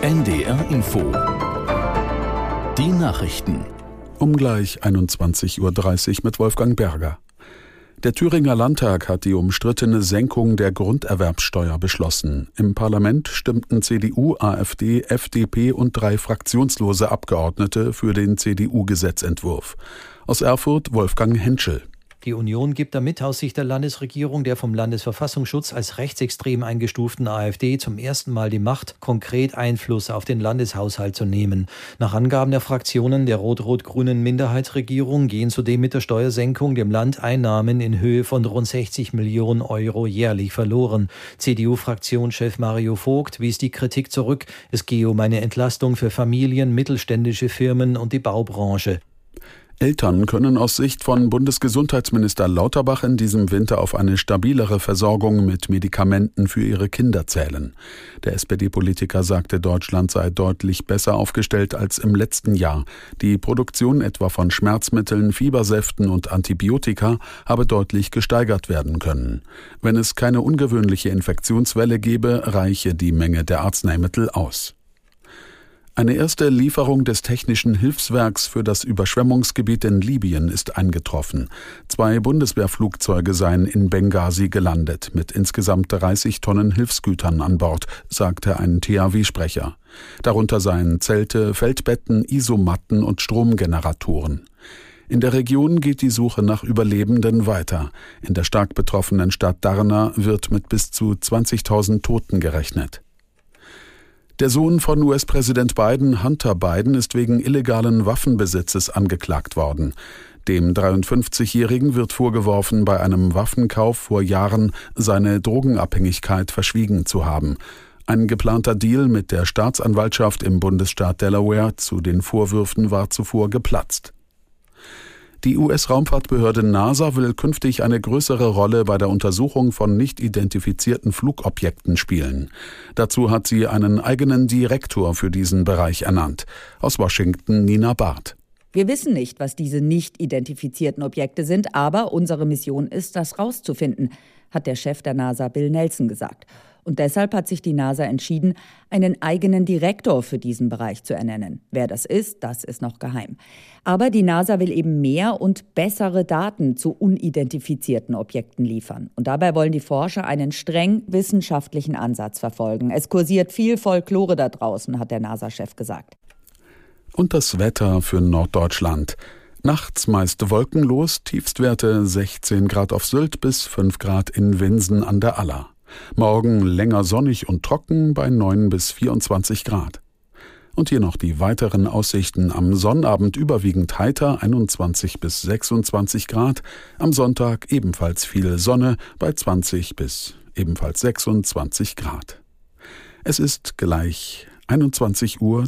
NDR Info. Die Nachrichten. Um gleich 21.30 Uhr mit Wolfgang Berger. Der Thüringer Landtag hat die umstrittene Senkung der Grunderwerbsteuer beschlossen. Im Parlament stimmten CDU, AfD, FDP und drei fraktionslose Abgeordnete für den CDU-Gesetzentwurf. Aus Erfurt Wolfgang Henschel. Die Union gibt damit aus Sicht der Landesregierung der vom Landesverfassungsschutz als rechtsextrem eingestuften AfD zum ersten Mal die Macht, konkret Einfluss auf den Landeshaushalt zu nehmen. Nach Angaben der Fraktionen der rot-rot-grünen Minderheitsregierung gehen zudem mit der Steuersenkung dem Land Einnahmen in Höhe von rund 60 Millionen Euro jährlich verloren. CDU-Fraktionschef Mario Vogt wies die Kritik zurück. Es gehe um eine Entlastung für Familien, mittelständische Firmen und die Baubranche. Eltern können aus Sicht von Bundesgesundheitsminister Lauterbach in diesem Winter auf eine stabilere Versorgung mit Medikamenten für ihre Kinder zählen. Der SPD-Politiker sagte, Deutschland sei deutlich besser aufgestellt als im letzten Jahr. Die Produktion etwa von Schmerzmitteln, Fiebersäften und Antibiotika habe deutlich gesteigert werden können. Wenn es keine ungewöhnliche Infektionswelle gebe, reiche die Menge der Arzneimittel aus. Eine erste Lieferung des technischen Hilfswerks für das Überschwemmungsgebiet in Libyen ist eingetroffen. Zwei Bundeswehrflugzeuge seien in Benghazi gelandet, mit insgesamt 30 Tonnen Hilfsgütern an Bord, sagte ein THW-Sprecher. Darunter seien Zelte, Feldbetten, Isomatten und Stromgeneratoren. In der Region geht die Suche nach Überlebenden weiter. In der stark betroffenen Stadt Darna wird mit bis zu 20.000 Toten gerechnet. Der Sohn von US-Präsident Biden, Hunter Biden, ist wegen illegalen Waffenbesitzes angeklagt worden. Dem 53-Jährigen wird vorgeworfen, bei einem Waffenkauf vor Jahren seine Drogenabhängigkeit verschwiegen zu haben. Ein geplanter Deal mit der Staatsanwaltschaft im Bundesstaat Delaware zu den Vorwürfen war zuvor geplatzt. Die US-Raumfahrtbehörde NASA will künftig eine größere Rolle bei der Untersuchung von nicht identifizierten Flugobjekten spielen. Dazu hat sie einen eigenen Direktor für diesen Bereich ernannt. Aus Washington Nina Barth. Wir wissen nicht, was diese nicht identifizierten Objekte sind, aber unsere Mission ist, das rauszufinden, hat der Chef der NASA Bill Nelson gesagt. Und deshalb hat sich die NASA entschieden, einen eigenen Direktor für diesen Bereich zu ernennen. Wer das ist, das ist noch geheim. Aber die NASA will eben mehr und bessere Daten zu unidentifizierten Objekten liefern. Und dabei wollen die Forscher einen streng wissenschaftlichen Ansatz verfolgen. Es kursiert viel Folklore da draußen, hat der NASA-Chef gesagt. Und das Wetter für Norddeutschland. Nachts meist wolkenlos, Tiefstwerte 16 Grad auf Sylt bis 5 Grad in Winsen an der Aller. Morgen länger sonnig und trocken bei 9 bis 24 Grad. Und hier noch die weiteren Aussichten. Am Sonnabend überwiegend heiter 21 bis 26 Grad. Am Sonntag ebenfalls viel Sonne bei 20 bis ebenfalls 26 Grad. Es ist gleich 21.33 Uhr.